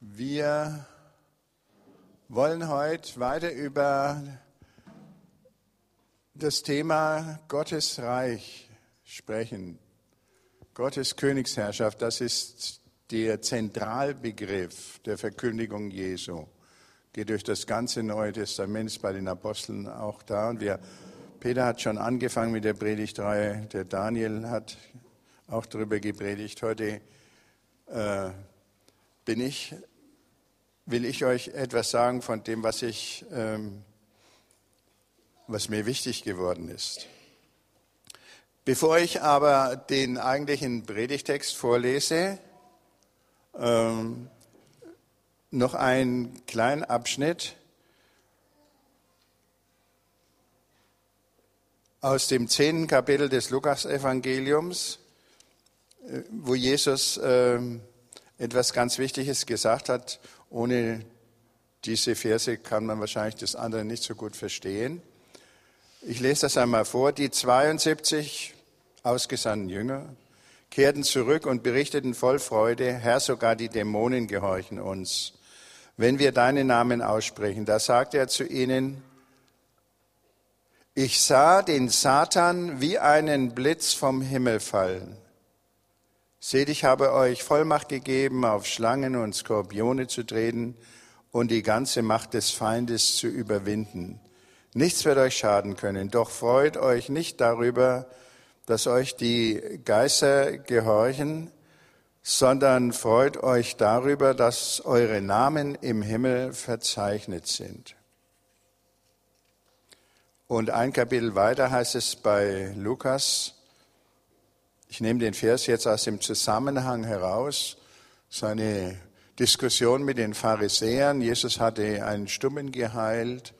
Wir wollen heute weiter über das Thema Gottes Reich sprechen. Gottes Königsherrschaft, das ist der Zentralbegriff der Verkündigung Jesu. Geht durch das ganze Neue Testament, ist bei den Aposteln auch da. Und wir, Peter hat schon angefangen mit der Predigtreihe, der Daniel hat auch darüber gepredigt. Heute äh, bin ich, will ich euch etwas sagen von dem, was ich, ähm, was mir wichtig geworden ist. Bevor ich aber den eigentlichen Predigtext vorlese, ähm, noch einen kleinen Abschnitt aus dem zehnten Kapitel des Lukasevangeliums, äh, wo Jesus ähm, etwas ganz Wichtiges gesagt hat. Ohne diese Verse kann man wahrscheinlich das andere nicht so gut verstehen. Ich lese das einmal vor. Die 72 ausgesandten Jünger kehrten zurück und berichteten voll Freude, Herr, sogar die Dämonen gehorchen uns, wenn wir deinen Namen aussprechen. Da sagte er zu ihnen, ich sah den Satan wie einen Blitz vom Himmel fallen. Seht, ich habe euch Vollmacht gegeben, auf Schlangen und Skorpione zu treten und die ganze Macht des Feindes zu überwinden. Nichts wird euch schaden können, doch freut euch nicht darüber, dass euch die Geister gehorchen, sondern freut euch darüber, dass eure Namen im Himmel verzeichnet sind. Und ein Kapitel weiter heißt es bei Lukas, ich nehme den Vers jetzt aus dem Zusammenhang heraus, seine Diskussion mit den Pharisäern. Jesus hatte einen Stummen geheilt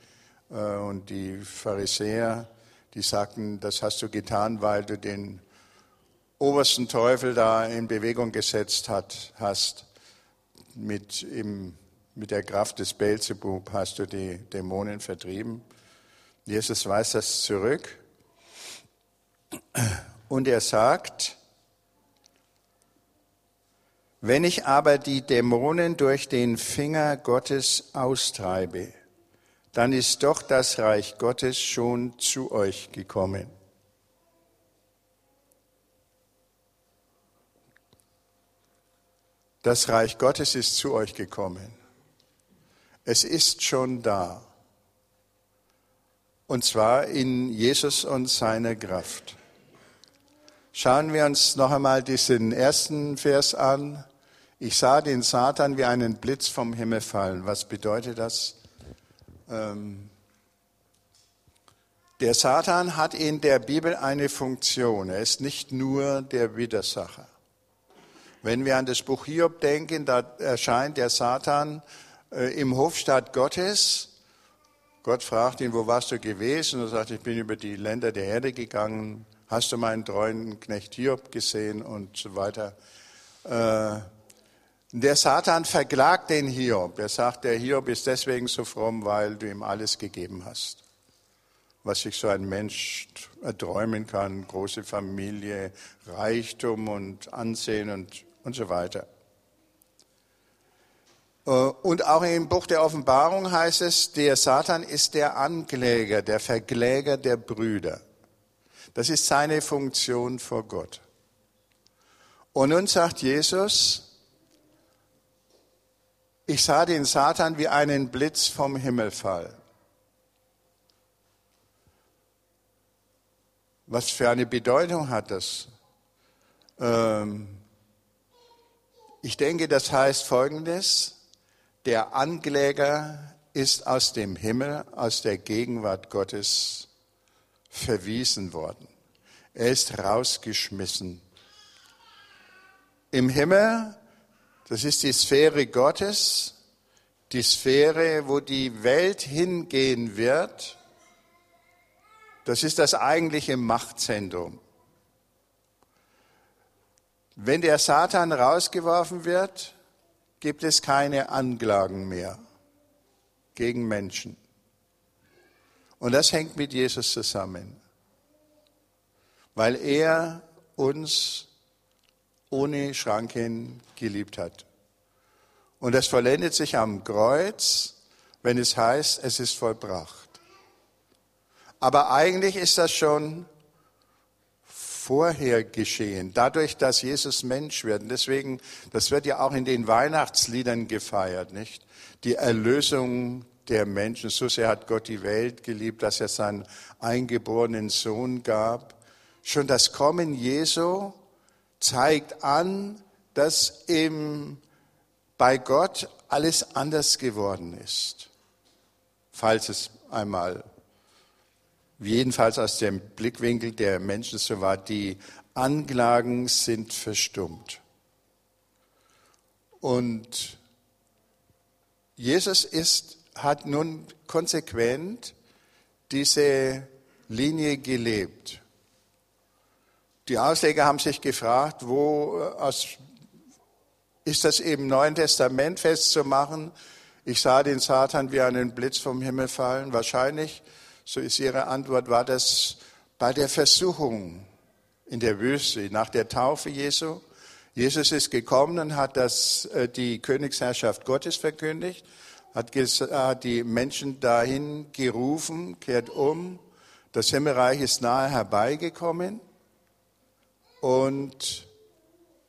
äh, und die Pharisäer, die sagten, das hast du getan, weil du den obersten Teufel da in Bewegung gesetzt hat, hast. Mit, im, mit der Kraft des Beelzebub hast du die Dämonen vertrieben. Jesus weist das zurück und er sagt, wenn ich aber die Dämonen durch den Finger Gottes austreibe, dann ist doch das Reich Gottes schon zu euch gekommen. Das Reich Gottes ist zu euch gekommen. Es ist schon da. Und zwar in Jesus und seiner Kraft. Schauen wir uns noch einmal diesen ersten Vers an. Ich sah den Satan wie einen Blitz vom Himmel fallen. Was bedeutet das? Ähm, der Satan hat in der Bibel eine Funktion. Er ist nicht nur der Widersacher. Wenn wir an das Buch Hiob denken, da erscheint der Satan äh, im Hofstaat Gottes. Gott fragt ihn, wo warst du gewesen? Und er sagt, ich bin über die Länder der Erde gegangen, hast du meinen treuen Knecht Hiob gesehen und so weiter. Äh, der Satan verklagt den Hiob. Er sagt, der Hiob ist deswegen so fromm, weil du ihm alles gegeben hast. Was sich so ein Mensch erträumen kann, große Familie, Reichtum und Ansehen und, und so weiter. Äh, und auch im Buch der Offenbarung heißt es, der Satan ist der Ankläger, der Verkläger der Brüder. Das ist seine Funktion vor Gott. Und nun sagt Jesus, ich sah den Satan wie einen Blitz vom Himmel fallen. Was für eine Bedeutung hat das? Ähm, ich denke, das heißt Folgendes. Der Ankläger ist aus dem Himmel, aus der Gegenwart Gottes verwiesen worden. Er ist rausgeschmissen. Im Himmel, das ist die Sphäre Gottes, die Sphäre, wo die Welt hingehen wird, das ist das eigentliche Machtzentrum. Wenn der Satan rausgeworfen wird, gibt es keine Anklagen mehr gegen Menschen. Und das hängt mit Jesus zusammen, weil er uns ohne Schranken geliebt hat. Und das vollendet sich am Kreuz, wenn es heißt, es ist vollbracht. Aber eigentlich ist das schon vorher geschehen, dadurch, dass Jesus Mensch wird. Und deswegen, das wird ja auch in den Weihnachtsliedern gefeiert, nicht? Die Erlösung der Menschen. So sehr hat Gott die Welt geliebt, dass er seinen eingeborenen Sohn gab. Schon das Kommen Jesu zeigt an, dass im, bei Gott alles anders geworden ist. Falls es einmal, jedenfalls aus dem Blickwinkel der Menschen so war, die Anklagen sind verstummt. Und Jesus ist hat nun konsequent diese Linie gelebt. Die Ausleger haben sich gefragt, wo äh, aus, ist das im Neuen Testament festzumachen? Ich sah den Satan wie einen Blitz vom Himmel fallen. Wahrscheinlich, so ist ihre Antwort, war das bei der Versuchung in der Wüste nach der Taufe Jesu. Jesus ist gekommen und hat das, äh, die Königsherrschaft Gottes verkündigt hat die Menschen dahin gerufen, kehrt um, das Himmelreich ist nahe herbeigekommen und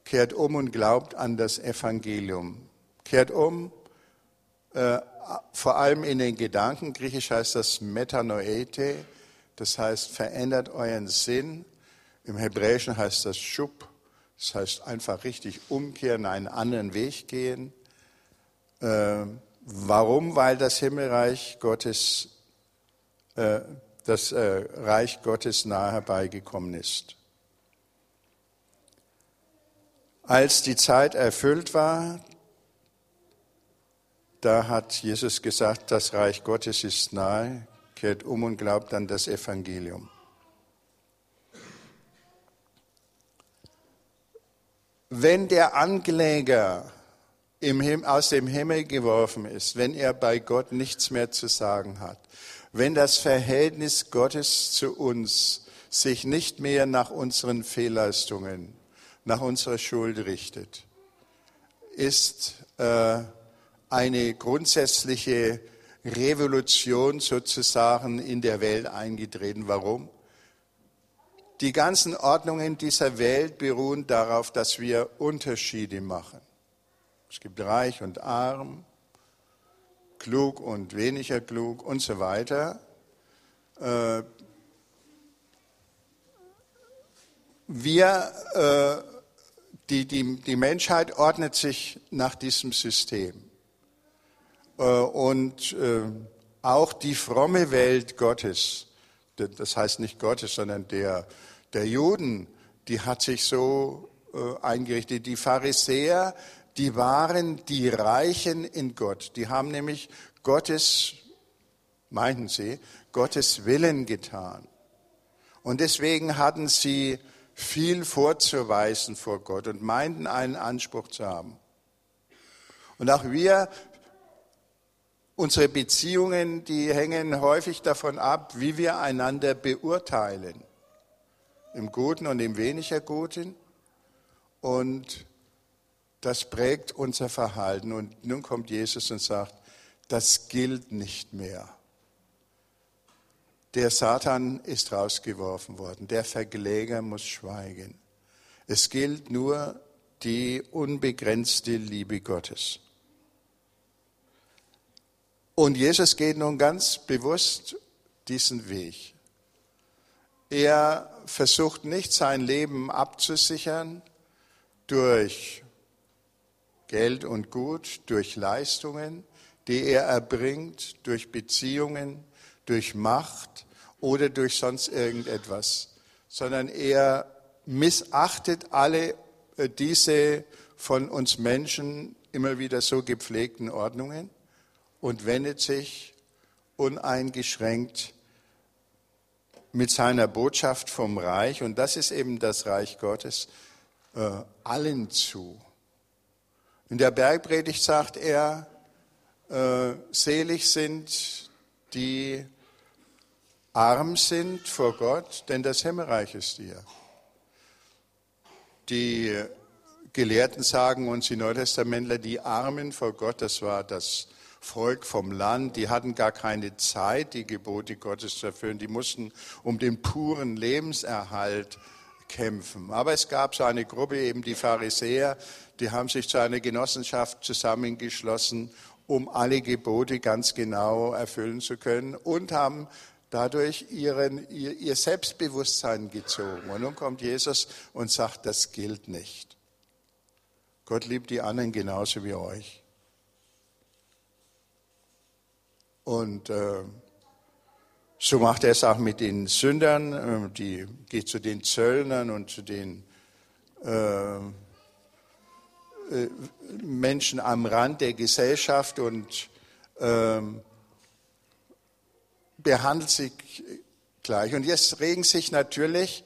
kehrt um und glaubt an das Evangelium. Kehrt um, äh, vor allem in den Gedanken, griechisch heißt das Metanoete, das heißt verändert euren Sinn. Im Hebräischen heißt das Schub, das heißt einfach richtig umkehren, einen anderen Weg gehen. Äh, Warum? Weil das Himmelreich Gottes, äh, das äh, Reich Gottes nahe herbeigekommen ist. Als die Zeit erfüllt war, da hat Jesus gesagt, das Reich Gottes ist nahe, kehrt um und glaubt an das Evangelium. Wenn der Ankläger im, aus dem Himmel geworfen ist, wenn er bei Gott nichts mehr zu sagen hat, wenn das Verhältnis Gottes zu uns sich nicht mehr nach unseren Fehlleistungen, nach unserer Schuld richtet, ist äh, eine grundsätzliche Revolution sozusagen in der Welt eingetreten. Warum? Die ganzen Ordnungen dieser Welt beruhen darauf, dass wir Unterschiede machen. Es gibt reich und arm, klug und weniger klug und so weiter. Äh, wir, äh, die, die, die Menschheit ordnet sich nach diesem System. Äh, und auch die fromme Welt Gottes, das heißt nicht Gottes, sondern der, der Juden, die hat sich so eingerichtet. Die Pharisäer, die waren die Reichen in Gott. Die haben nämlich Gottes, meinten sie, Gottes Willen getan. Und deswegen hatten sie viel vorzuweisen vor Gott und meinten einen Anspruch zu haben. Und auch wir, unsere Beziehungen, die hängen häufig davon ab, wie wir einander beurteilen. Im Guten und im weniger Guten. Und das prägt unser Verhalten. Und nun kommt Jesus und sagt, das gilt nicht mehr. Der Satan ist rausgeworfen worden, der Verkläger muss schweigen. Es gilt nur die unbegrenzte Liebe Gottes. Und Jesus geht nun ganz bewusst diesen Weg. Er versucht nicht sein Leben abzusichern durch Geld und Gut durch Leistungen, die er erbringt, durch Beziehungen, durch Macht oder durch sonst irgendetwas, sondern er missachtet alle äh, diese von uns Menschen immer wieder so gepflegten Ordnungen und wendet sich uneingeschränkt mit seiner Botschaft vom Reich, und das ist eben das Reich Gottes, äh, allen zu. In der Bergpredigt sagt er, äh, selig sind die arm sind vor Gott, denn das Himmelreich ist ihr. Die Gelehrten sagen uns die Neutestamentler, die Armen vor Gott, das war das Volk vom Land, die hatten gar keine Zeit, die Gebote Gottes zu erfüllen. Die mussten um den puren Lebenserhalt kämpfen. Aber es gab so eine Gruppe, eben die Pharisäer, die haben sich zu einer Genossenschaft zusammengeschlossen, um alle Gebote ganz genau erfüllen zu können und haben dadurch ihren, ihr, ihr Selbstbewusstsein gezogen. Und nun kommt Jesus und sagt, das gilt nicht. Gott liebt die anderen genauso wie euch. Und äh, so macht er es auch mit den Sündern, äh, die geht zu den Zöllnern und zu den äh, äh, Menschen am Rand der Gesellschaft und ähm, behandelt sie gleich. Und jetzt regen sich natürlich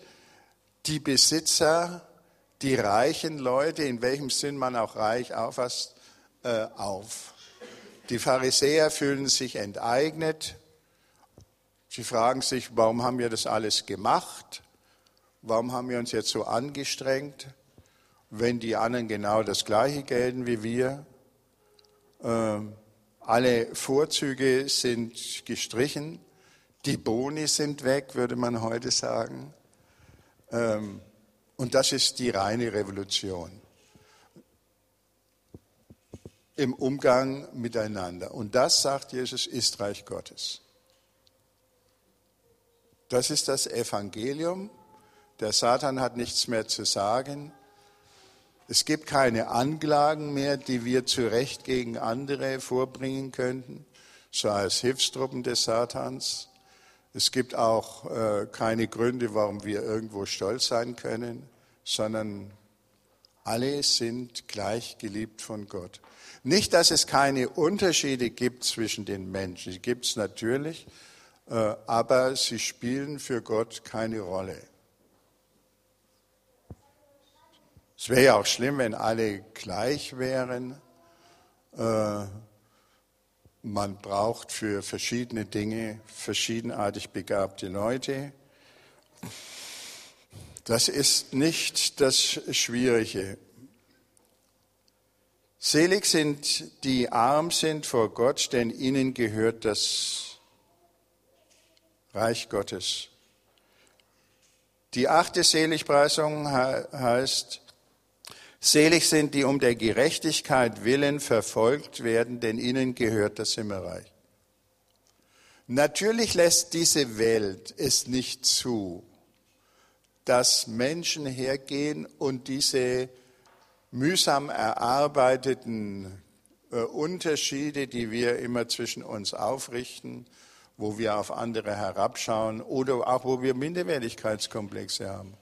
die Besitzer, die reichen Leute, in welchem Sinn man auch reich auffasst, äh, auf. Die Pharisäer fühlen sich enteignet. Sie fragen sich, warum haben wir das alles gemacht? Warum haben wir uns jetzt so angestrengt, wenn die anderen genau das Gleiche gelten wie wir? Ähm, alle Vorzüge sind gestrichen. Die Boni sind weg, würde man heute sagen. Ähm, und das ist die reine Revolution im Umgang miteinander. Und das, sagt Jesus, ist Reich Gottes. Das ist das Evangelium. Der Satan hat nichts mehr zu sagen. Es gibt keine Anklagen mehr, die wir zu Recht gegen andere vorbringen könnten, so als Hilfstruppen des Satans. Es gibt auch äh, keine Gründe, warum wir irgendwo stolz sein können, sondern alle sind gleich geliebt von Gott. Nicht, dass es keine Unterschiede gibt zwischen den Menschen, die gibt es natürlich, aber sie spielen für Gott keine Rolle. Es wäre ja auch schlimm, wenn alle gleich wären. Äh, man braucht für verschiedene Dinge verschiedenartig begabte Leute. Das ist nicht das Schwierige. Selig sind die arm sind vor Gott, denn ihnen gehört das Reich Gottes. Die achte Seligpreisung heißt, selig sind die um der Gerechtigkeit willen verfolgt werden, denn ihnen gehört das Himmelreich. Natürlich lässt diese Welt es nicht zu, dass Menschen hergehen und diese mühsam erarbeiteten äh, Unterschiede, die wir immer zwischen uns aufrichten, wo wir auf andere herabschauen oder auch wo wir Minderwertigkeitskomplexe haben.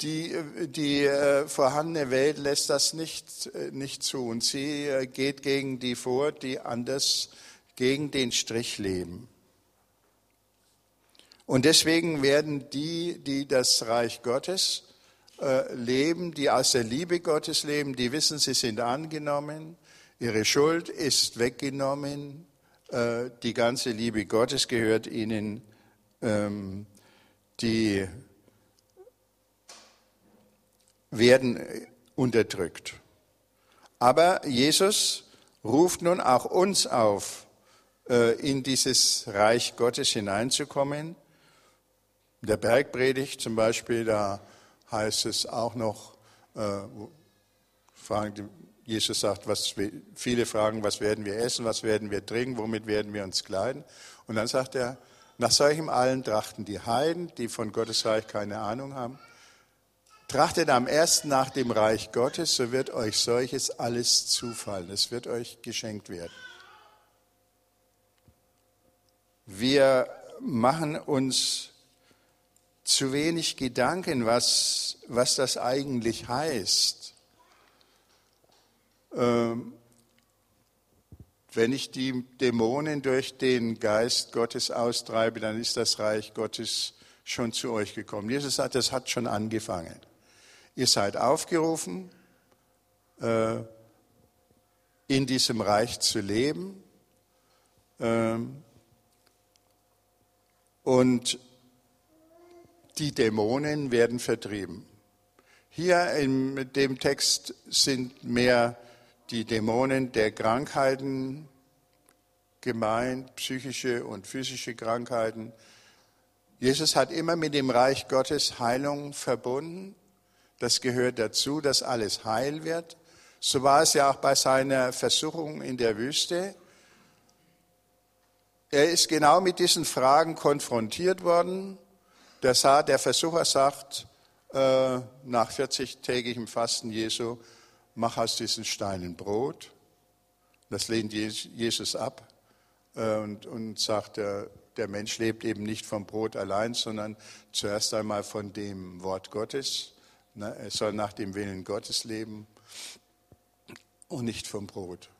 Die, die äh, vorhandene Welt lässt das nicht, äh, nicht zu und sie äh, geht gegen die vor, die anders gegen den Strich leben. Und deswegen werden die, die das Reich Gottes äh, leben, die aus der Liebe Gottes leben, die wissen, sie sind angenommen, ihre Schuld ist weggenommen, äh, die ganze Liebe Gottes gehört ihnen, ähm, die werden unterdrückt. Aber Jesus ruft nun auch uns auf, äh, in dieses Reich Gottes hineinzukommen. In der Bergpredigt zum Beispiel, da heißt es auch noch, äh, fragen, Jesus sagt, was, viele fragen, was werden wir essen, was werden wir trinken, womit werden wir uns kleiden. Und dann sagt er, nach solchem allen trachten die Heiden, die von Gottes Reich keine Ahnung haben. Trachtet am ersten nach dem Reich Gottes, so wird euch solches alles zufallen. Es wird euch geschenkt werden. Wir machen uns zu wenig Gedanken, was, was das eigentlich heißt. Ähm, wenn ich die Dämonen durch den Geist Gottes austreibe, dann ist das Reich Gottes schon zu euch gekommen. Jesus sagt, das hat schon angefangen. Ihr seid aufgerufen, äh, in diesem Reich zu leben. Ähm, und die Dämonen werden vertrieben. Hier in dem Text sind mehr die Dämonen der Krankheiten gemeint, psychische und physische Krankheiten. Jesus hat immer mit dem Reich Gottes Heilung verbunden. Das gehört dazu, dass alles heil wird. So war es ja auch bei seiner Versuchung in der Wüste. Er ist genau mit diesen Fragen konfrontiert worden. Der, Versucher sagt äh, nach 40-tägigem Fasten Jesu, mach aus diesen Steinen Brot. Das lehnt Jesus ab und, und sagt, der, der Mensch lebt eben nicht vom Brot allein, sondern zuerst einmal von dem Wort Gottes. Ne, er soll nach dem Willen Gottes leben und nicht vom Brot.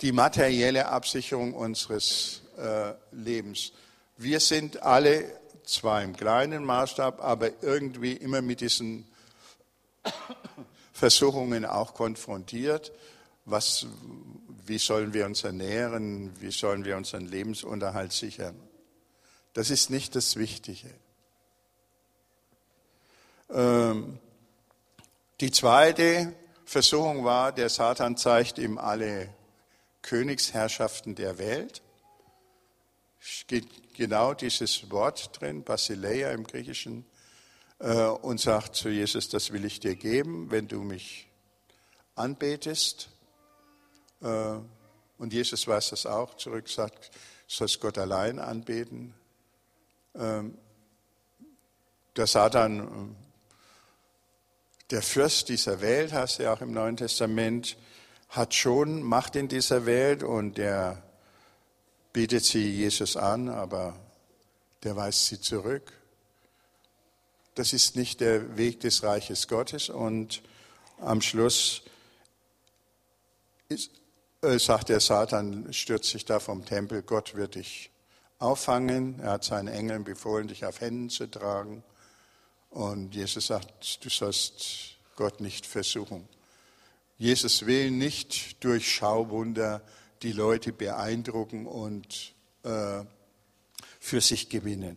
Die materielle Absicherung unseres äh, Lebens. Wir sind alle zwar im kleinen Maßstab, aber irgendwie immer mit diesen Versuchungen auch konfrontiert. Was, wie sollen wir uns ernähren? Wie sollen wir unseren Lebensunterhalt sichern? Das ist nicht das Wichtige. Ähm, die zweite Versuchung war, der Satan zeigt ihm alle Königsherrschaften der Welt. Steht genau dieses Wort drin, Basileia im Griechischen, und sagt zu Jesus, das will ich dir geben, wenn du mich anbetest. Äh, und Jesus weiß das auch zurück, sagt, sollst Gott allein anbeten. Ähm, der Satan der Fürst dieser Welt, du ja auch im Neuen Testament, hat schon Macht in dieser Welt und der bietet sie Jesus an, aber der weist sie zurück. Das ist nicht der Weg des Reiches Gottes und am Schluss ist, äh, sagt der Satan, stürzt sich da vom Tempel, Gott wird dich auffangen. Er hat seinen Engeln befohlen, dich auf Händen zu tragen. Und Jesus sagt, du sollst Gott nicht versuchen. Jesus will nicht durch Schauwunder die Leute beeindrucken und äh, für sich gewinnen.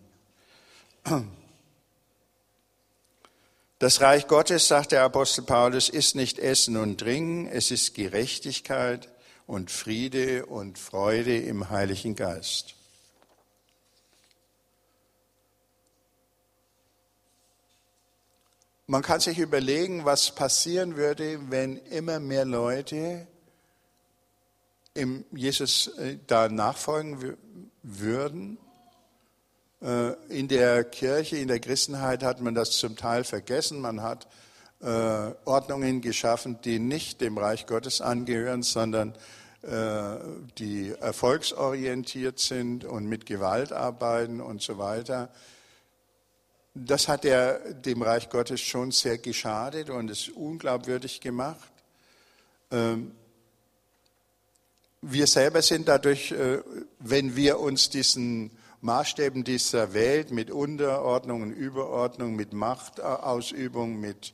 Das Reich Gottes, sagt der Apostel Paulus, ist nicht Essen und Trinken, es ist Gerechtigkeit und Friede und Freude im Heiligen Geist. Man kann sich überlegen, was passieren würde, wenn immer mehr Leute Jesus äh, da nachfolgen würden. Äh, in der Kirche, in der Christenheit hat man das zum Teil vergessen. Man hat äh, Ordnungen geschaffen, die nicht dem Reich Gottes angehören, sondern die erfolgsorientiert sind und mit Gewalt arbeiten und so weiter. Das hat er dem Reich Gottes schon sehr geschadet und es unglaubwürdig gemacht. Ähm, wir selber sind dadurch, äh, wenn wir uns diesen Maßstäben dieser Welt mit Unterordnung und Überordnung, mit Machtausübung, mit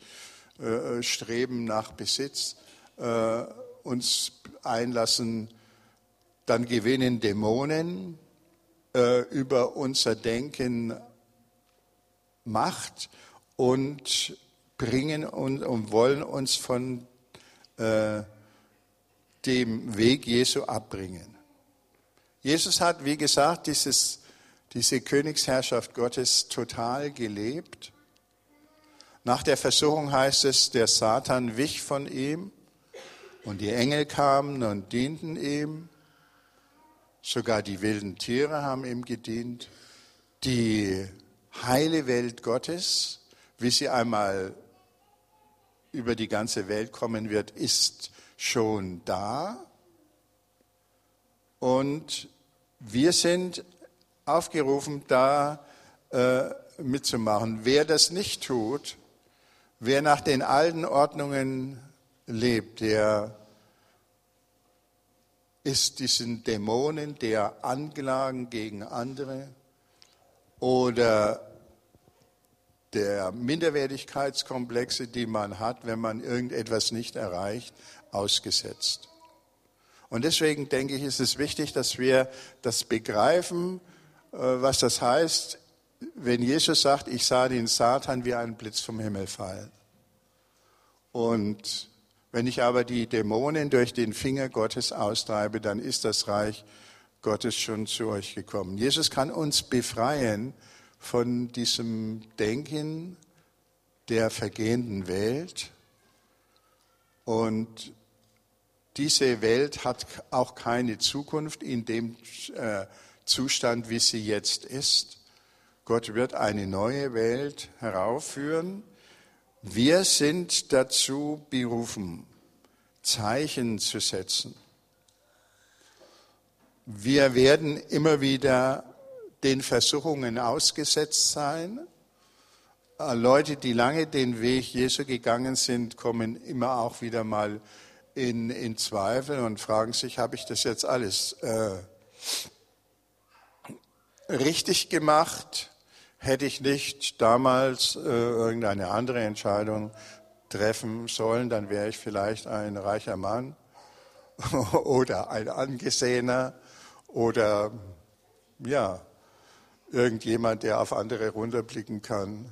äh, Streben nach Besitz äh, uns einlassen, dann gewinnen Dämonen über unser Denken Macht und bringen und, und wollen uns von äh, dem Weg Jesu abbringen. Jesus hat, wie gesagt, dieses, diese Königsherrschaft Gottes total gelebt. Nach der Versuchung heißt es, der Satan wich von ihm und die Engel kamen und dienten ihm. Sogar die wilden Tiere haben ihm gedient. Die heile Welt Gottes, wie sie einmal über die ganze Welt kommen wird, ist schon da. Und wir sind aufgerufen, da äh, mitzumachen. Wer das nicht tut, wer nach den alten Ordnungen lebt, der ist diesen Dämonen der Anklagen gegen andere oder der Minderwertigkeitskomplexe, die man hat, wenn man irgendetwas nicht erreicht, ausgesetzt. Und deswegen denke ich, ist es wichtig, dass wir das begreifen, was das heißt, wenn Jesus sagt, ich sah den Satan wie einen Blitz vom Himmel fallen. Und wenn ich aber die Dämonen durch den Finger Gottes austreibe, dann ist das Reich Gottes schon zu euch gekommen. Jesus kann uns befreien von diesem Denken der vergehenden Welt. Und diese Welt hat auch keine Zukunft in dem äh, Zustand, wie sie jetzt ist. Gott wird eine neue Welt heraufführen. Wir sind dazu berufen, Zeichen zu setzen. Wir werden immer wieder den Versuchungen ausgesetzt sein. Äh, Leute, die lange den Weg Jesu gegangen sind, kommen immer auch wieder mal in, in Zweifel und fragen sich, habe ich das jetzt alles äh, richtig gemacht? Hätte ich nicht damals äh, irgendeine andere Entscheidung treffen sollen, dann wäre ich vielleicht ein reicher Mann oder ein angesehener oder ja, irgendjemand, der auf andere runterblicken kann.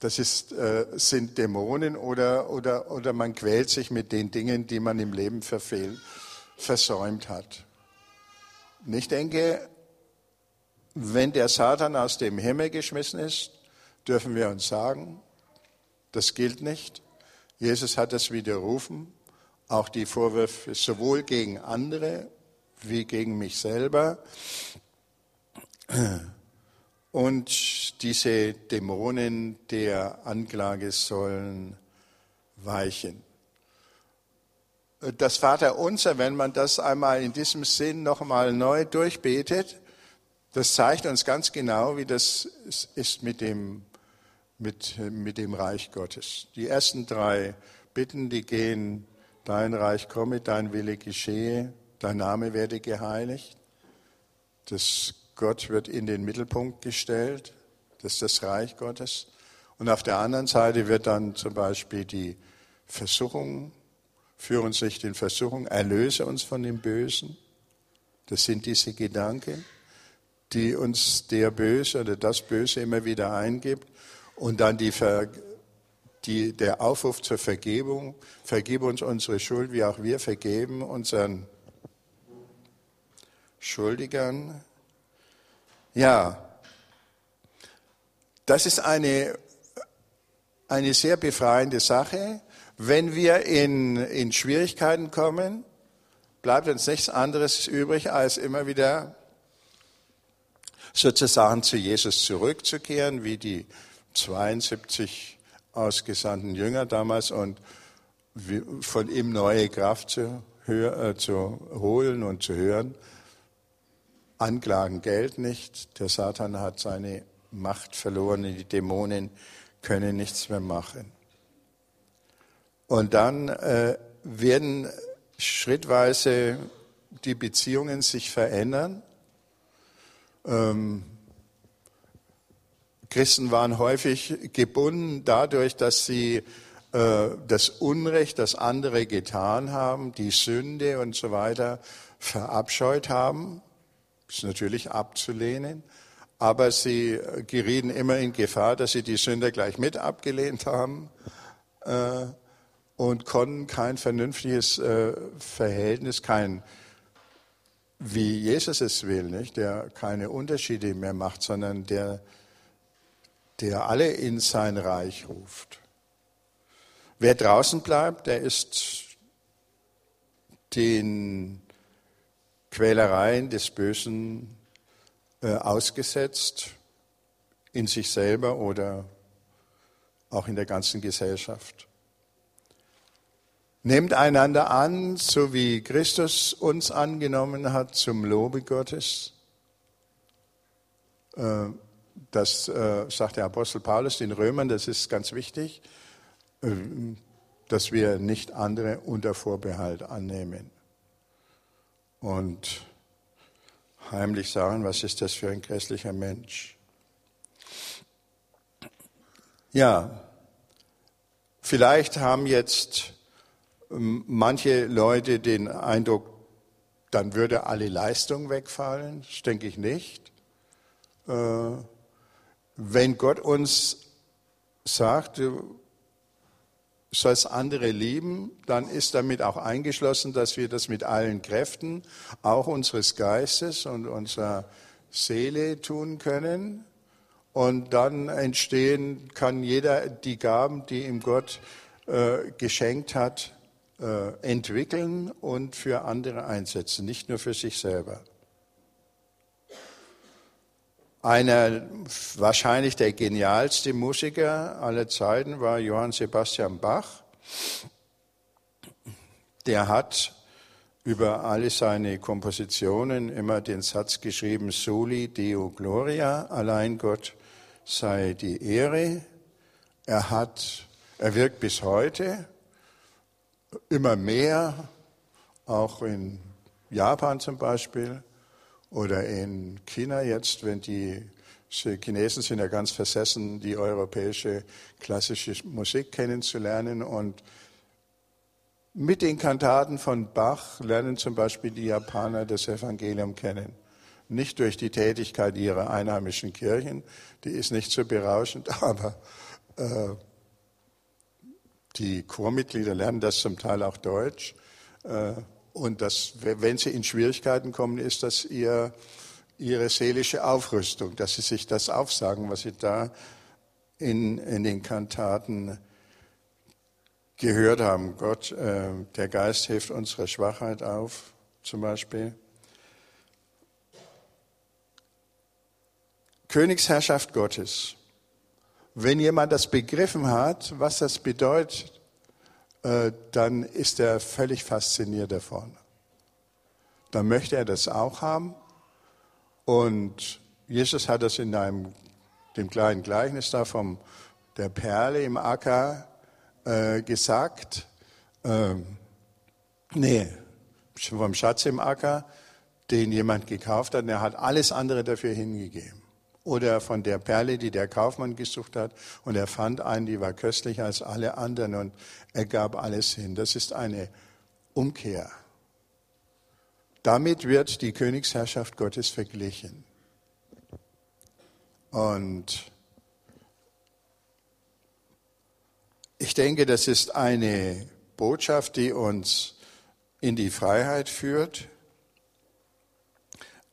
Das ist, äh, sind Dämonen oder, oder, oder man quält sich mit den Dingen, die man im Leben verfehlt, versäumt hat. Und ich denke, wenn der Satan aus dem Himmel geschmissen ist, dürfen wir uns sagen, das gilt nicht. Jesus hat das widerrufen, auch die Vorwürfe sowohl gegen andere wie gegen mich selber. Und diese Dämonen der Anklage sollen weichen. Das Vaterunser, wenn man das einmal in diesem Sinn nochmal neu durchbetet, das zeigt uns ganz genau, wie das ist mit dem, mit, mit dem Reich Gottes. Die ersten drei Bitten, die gehen, dein Reich komme, dein Wille geschehe, dein Name werde geheiligt. Das Gott wird in den Mittelpunkt gestellt. Das ist das Reich Gottes. Und auf der anderen Seite wird dann zum Beispiel die Versuchung, führe uns nicht in Versuchung, erlöse uns von dem Bösen. Das sind diese Gedanken die uns der Böse oder das Böse immer wieder eingibt. Und dann die, Ver, die, der Aufruf zur Vergebung. Vergib uns unsere Schuld, wie auch wir vergeben unseren Schuldigern. Ja, das ist eine, eine sehr befreiende Sache. Wenn wir in, in Schwierigkeiten kommen, bleibt uns nichts anderes übrig, als immer wieder sozusagen zu Jesus zurückzukehren, wie die 72 ausgesandten Jünger damals und von ihm neue Kraft zu, hör, äh, zu holen und zu hören. Anklagen gelten nicht. Der Satan hat seine Macht verloren. Die Dämonen können nichts mehr machen. Und dann äh, werden schrittweise die Beziehungen sich verändern. Ähm, Christen waren häufig gebunden dadurch, dass sie äh, das Unrecht, das andere getan haben, die Sünde und so weiter verabscheut haben. Ist natürlich abzulehnen. Aber sie gerieten immer in Gefahr, dass sie die Sünde gleich mit abgelehnt haben äh, und konnten kein vernünftiges äh, Verhältnis, kein wie Jesus es will, nicht? der keine Unterschiede mehr macht, sondern der, der alle in sein Reich ruft. Wer draußen bleibt, der ist den Quälereien des Bösen äh, ausgesetzt, in sich selber oder auch in der ganzen Gesellschaft. Nehmt einander an, so wie Christus uns angenommen hat zum Lobe Gottes. Äh, das äh, sagt der Apostel Paulus den Römern, das ist ganz wichtig, äh, dass wir nicht andere unter Vorbehalt annehmen. Und heimlich sagen, was ist das für ein grässlicher Mensch? Ja, vielleicht haben jetzt manche Leute den Eindruck, dann würde alle Leistung wegfallen. Das denke ich nicht. wenn Gott uns sagt, du sollst andere lieben, dann ist damit auch eingeschlossen, dass wir das mit allen Kräften, auch unseres Geistes und unserer Seele tun können. Und dann entstehen, kann jeder die Gaben, die ihm Gott äh, geschenkt hat, äh, entwickeln und für andere einsetzen, nicht nur für sich selber. Einer, wahrscheinlich der genialste Musiker aller Zeiten war Johann Sebastian Bach. Der hat über alle seine Kompositionen immer den Satz geschrieben, Soli Deo Gloria, allein Gott sei die Ehre. Er hat, er wirkt bis heute immer mehr, auch in Japan zum Beispiel oder in China jetzt, wenn die Chinesen sind ja ganz versessen, die europäische klassische Musik kennenzulernen und mit den Kantaten von Bach lernen zum Beispiel die Japaner das Evangelium kennen. Nicht durch die Tätigkeit ihrer einheimischen Kirchen, die ist nicht so berauschend, aber äh, die Chormitglieder lernen das zum Teil auch Deutsch. Äh, und das, wenn sie in Schwierigkeiten kommen, ist das ihr, ihre seelische Aufrüstung, dass sie sich das aufsagen, was sie da in, in den Kantaten gehört haben. Gott, äh, der Geist hilft unserer Schwachheit auf, zum Beispiel. Königsherrschaft Gottes. Wenn jemand das begriffen hat, was das bedeutet, äh, dann ist er völlig fasziniert davon. Dann möchte er das auch haben. Und Jesus hat das in einem, dem kleinen Gleichnis da vom der Perle im Acker äh, gesagt. Ähm, nee, vom Schatz im Acker, den jemand gekauft hat. Und er hat alles andere dafür hingegeben oder von der Perle, die der Kaufmann gesucht hat. Und er fand einen, die war köstlicher als alle anderen und er gab alles hin. Das ist eine Umkehr. Damit wird die Königsherrschaft Gottes verglichen. Und ich denke, das ist eine Botschaft, die uns in die Freiheit führt,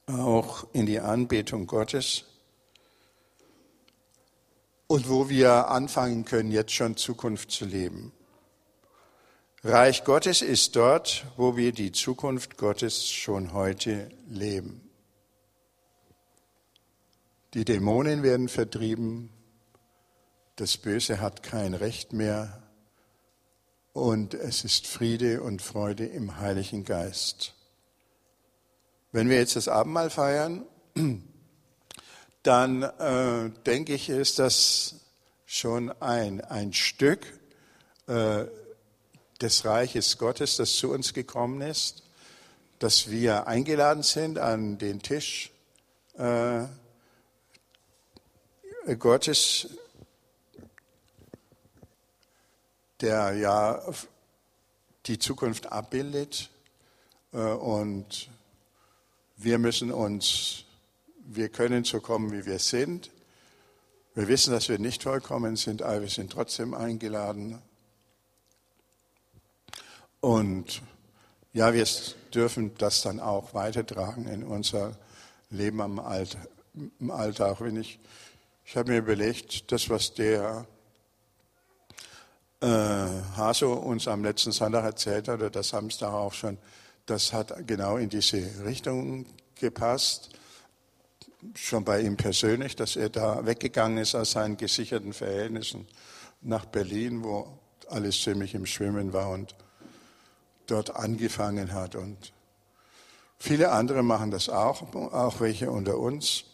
auch in die Anbetung Gottes und wo wir anfangen können, jetzt schon Zukunft zu leben. Reich Gottes ist dort, wo wir die Zukunft Gottes schon heute leben. Die Dämonen werden vertrieben, das Böse hat kein Recht mehr und es ist Friede und Freude im Heiligen Geist. Wenn wir jetzt das Abendmahl feiern, dann äh, denke ich, ist das schon ein, ein Stück äh, des Reiches Gottes, das zu uns gekommen ist, dass wir eingeladen sind an den Tisch äh, Gottes, der ja die Zukunft abbildet. Äh, und wir müssen uns wir können so kommen, wie wir sind. Wir wissen, dass wir nicht vollkommen sind, aber wir sind trotzdem eingeladen. Und ja, wir dürfen das dann auch weitertragen in unser Leben am Alltag. Im Alltag. Wenn ich, ich habe mir überlegt, das, was der äh, Haso uns am letzten Sonntag erzählt hat, oder das Samstag auch schon, das hat genau in diese Richtung gepasst schon bei ihm persönlich, dass er da weggegangen ist aus seinen gesicherten Verhältnissen nach Berlin, wo alles ziemlich im Schwimmen war und dort angefangen hat. Und viele andere machen das auch, auch welche unter uns.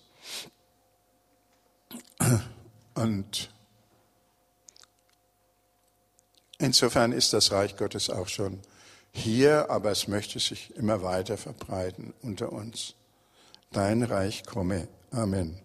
Und insofern ist das Reich Gottes auch schon hier, aber es möchte sich immer weiter verbreiten unter uns dein Reich komme. Amen.